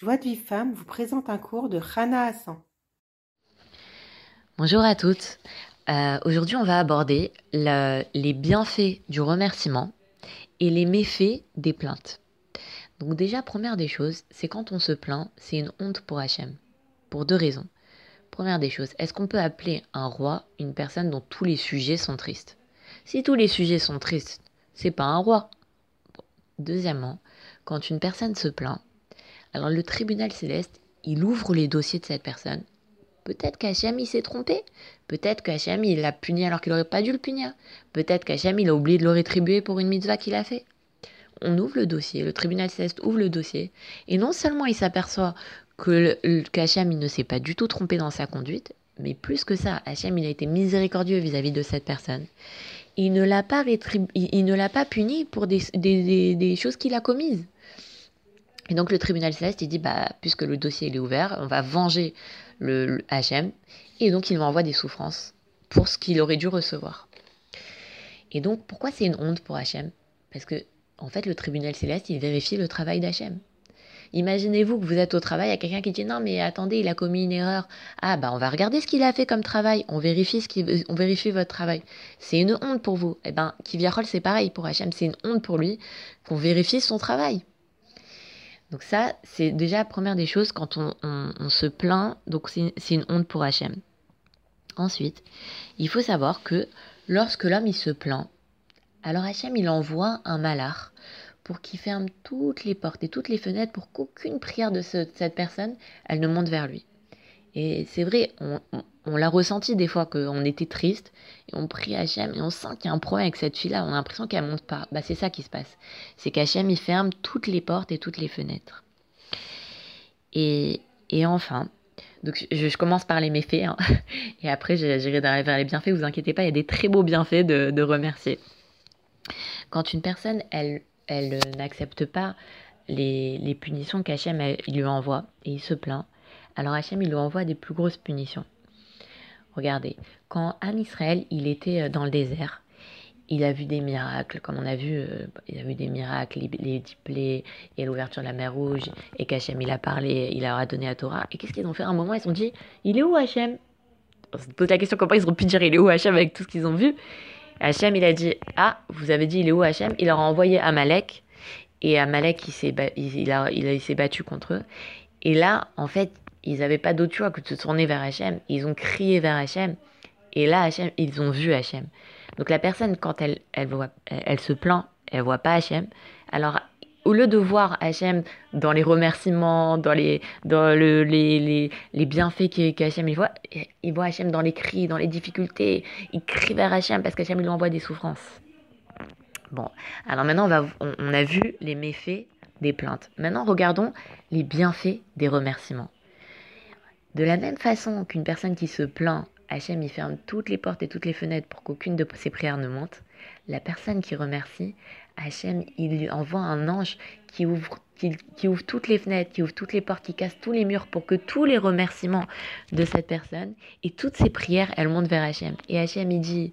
Joie de vie femme vous présente un cours de Rana Hassan. Bonjour à toutes. Euh, aujourd'hui, on va aborder les bienfaits du remerciement et les méfaits des plaintes. Donc déjà, première des choses, c'est quand on se plaint, c'est une honte pour Hachem. Pour deux raisons. Première des choses, est-ce qu'on peut appeler un roi une personne dont tous les sujets sont tristes? Si tous les sujets sont tristes, c'est pas un roi. Deuxièmement, quand une personne se plaint, alors le tribunal céleste, il ouvre les dossiers de cette personne. Peut-être qu'Hachem il s'est trompé. Peut-être qu'Hachem il l'a puni alors qu'il n'aurait pas dû le punir. Peut-être qu'Hachem il a oublié de le rétribuer pour une mitzvah qu'il a fait. On ouvre le dossier, le tribunal céleste ouvre le dossier, et non seulement il s'aperçoit que qu'Hachem il ne s'est pas du tout trompé dans sa conduite, mais plus que ça, Hachem il a été miséricordieux vis-à-vis de cette personne. Il ne l'a pas, il ne l'a pas puni pour des, des, des choses qu'il a commises. Et donc le tribunal céleste, il dit, bah, puisque le dossier est ouvert, on va venger le, HM, et donc il lui envoie des souffrances pour ce qu'il aurait dû recevoir. Et donc pourquoi c'est une honte pour HM Parce que en fait le tribunal céleste, il vérifie le travail d'HM. Imaginez-vous que vous êtes au travail, il y a quelqu'un qui dit non mais attendez, il a commis une erreur. Ah bah on va regarder ce qu'il a fait comme travail, on vérifie ce vérifie votre travail. C'est une honte pour vous. Eh ben Kiviarol c'est pareil pour HM, c'est une honte pour lui qu'on vérifie son travail. Donc ça, c'est déjà la première des choses quand on, se plaint, donc c'est une honte pour Hachem. Ensuite, il faut savoir que lorsque l'homme il se plaint, alors Hachem il envoie un malard pour qu'il ferme toutes les portes et toutes les fenêtres pour qu'aucune prière de, cette personne, elle ne monte vers lui. Et c'est vrai, on, l'a ressenti des fois qu'on était triste et on prie Hachem et on sent qu'il y a un problème avec cette fille-là, on a l'impression qu'elle monte pas. Bah, c'est ça qui se passe. C'est qu'Hachem, il ferme toutes les portes et toutes les fenêtres. Et, et enfin, donc je, commence par les méfaits hein, et après j'irai vers les bienfaits. Vous inquiétez pas, il y a des très beaux bienfaits de, de remercier. Quand une personne, elle, elle n'accepte pas les, les punitions qu'Hachem lui envoie et il se plaint, alors Hachem, il lui envoie des plus grosses punitions. Regardez, quand Anne Israël, il était euh, dans le désert, il a vu des miracles, comme on a vu, euh, il a vu des miracles, les, les et l'ouverture de la mer Rouge, et qu'Hachem, il a parlé, il leur a donné la Torah. Et qu'est-ce qu'ils ont fait? À un moment Ils se sont dit, il est où Hachem? On se pose la question comment ils ont pu dire, il est où Hachem? avec tout ce qu'ils ont vu Hachem, il a dit, ah, vous avez dit, il est où Hachem? Il leur a envoyé Amalek, et Amalek, il s'est il, il, s'est battu contre eux. Et là, en fait, ils n'avaient pas d'autre choix que de se tourner vers Hachem. Ils ont crié vers Hachem. Et là, Hachem, ils ont vu Hachem. Donc la personne, quand elle, elle, voit, elle, se plaint, elle voit pas Hachem. Alors, au lieu de voir Hachem dans les remerciements, dans les, dans le, les, les, les bienfaits qu'Hachem voit, il voit Hachem dans les cris, dans les difficultés. Il crie vers Hachem parce qu'Hachem lui envoie des souffrances. Bon, alors maintenant, on, va, on a vu les méfaits des plaintes. Maintenant, regardons les bienfaits des remerciements. De la même façon qu'une personne qui se plaint, Hachem y ferme toutes les portes et toutes les fenêtres pour qu'aucune de ses prières ne monte, la personne qui remercie, Hachem, il lui envoie un ange qui ouvre, qui, ouvre toutes les fenêtres, qui ouvre toutes les portes, qui casse tous les murs pour que tous les remerciements de cette personne et toutes ses prières, elles montent vers Hachem. Et Hachem, il dit,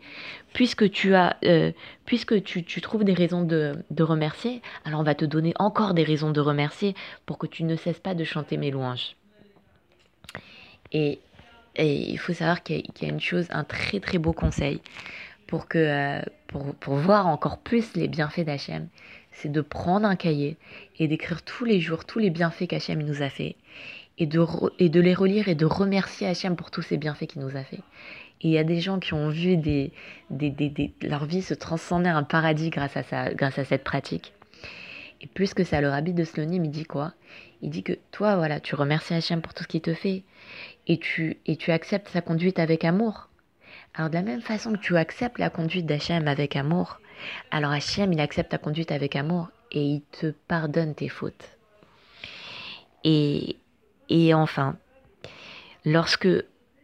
puisque tu as, euh, puisque tu, trouves des raisons de, de remercier, alors on va te donner encore des raisons de remercier pour que tu ne cesses pas de chanter mes louanges. Et, il faut savoir qu'il y, a une chose, un très très beau conseil pour, que, euh, pour, pour voir encore plus les bienfaits d'Hachem, c'est de prendre un cahier et d'écrire tous les jours tous les bienfaits qu'Hachem nous a fait et de, et de les relire et de remercier Hachem pour tous ces bienfaits qu'il nous a fait. Et il y a des gens qui ont vu des, des, des, leur vie se transcender un paradis grâce à, ça, grâce à cette pratique. Et plus que ça, le rabbi de Slonim, il dit quoi? Il dit que toi, voilà, tu remercies Hachem pour tout ce qu'il te fait et tu, et tu acceptes sa conduite avec amour. Alors de la même façon que tu acceptes la conduite d'Hachem avec amour, alors Hachem, il accepte ta conduite avec amour et il te pardonne tes fautes. Et, et enfin, lorsque,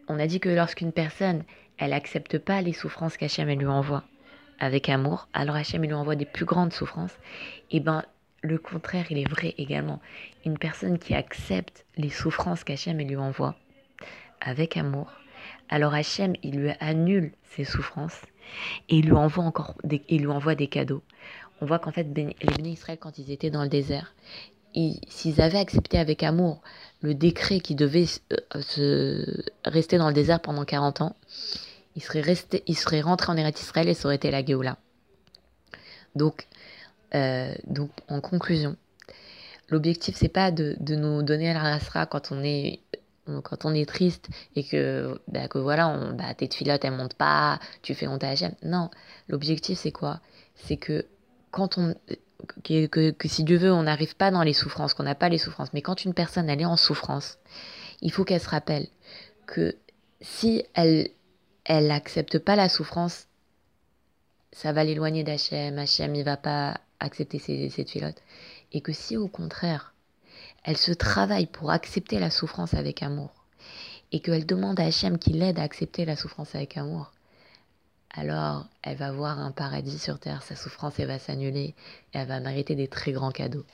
on a dit que lorsqu'une personne, elle accepte pas les souffrances qu'Hachem lui envoie avec amour, alors Hachem lui envoie des plus grandes souffrances, et ben le contraire, il est vrai également. Une personne qui accepte les souffrances qu'Hachem lui envoie, avec amour, alors Hachem, il lui annule ses souffrances et il lui envoie encore des, il lui envoie des cadeaux. On voit qu'en fait, les bénis Israël, quand ils étaient dans le désert, s'ils avaient accepté avec amour le décret qui devait euh, se rester dans le désert pendant 40 ans, ils seraient, restés, ils seraient rentrés en Eretz Israël et ça aurait été la Géoula. Donc, euh, donc en conclusion, l'objectif c'est pas de, de, nous donner la rasra quand on est quand on est triste et que, bah, que voilà, on, bah, tes filottes elles montent pas, tu fais honte à HM. Non, l'objectif c'est quoi? C'est que quand on que, que, que, si Dieu veut, on n'arrive pas dans les souffrances, qu'on n'a pas les souffrances. Mais quand une personne, elle est en souffrance, il faut qu'elle se rappelle que si elle elle n'accepte pas la souffrance, ça va l'éloigner d'Hachem. Hachem, il va pas accepter cette filotte. Et que si au contraire, elle se travaille pour accepter la souffrance avec amour, et qu'elle demande à Hachem qu'il l'aide à accepter la souffrance avec amour, alors elle va voir un paradis sur terre, sa souffrance elle va s'annuler et elle va mériter des très grands cadeaux.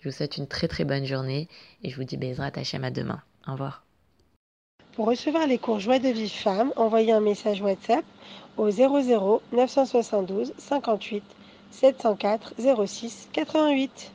Je vous souhaite une très très bonne journée et je vous dis Bezrat Hachem à demain. Au revoir. Pour recevoir les cours Joie de Vie Femme, envoyez un message WhatsApp au 00 972 58 704 06 88.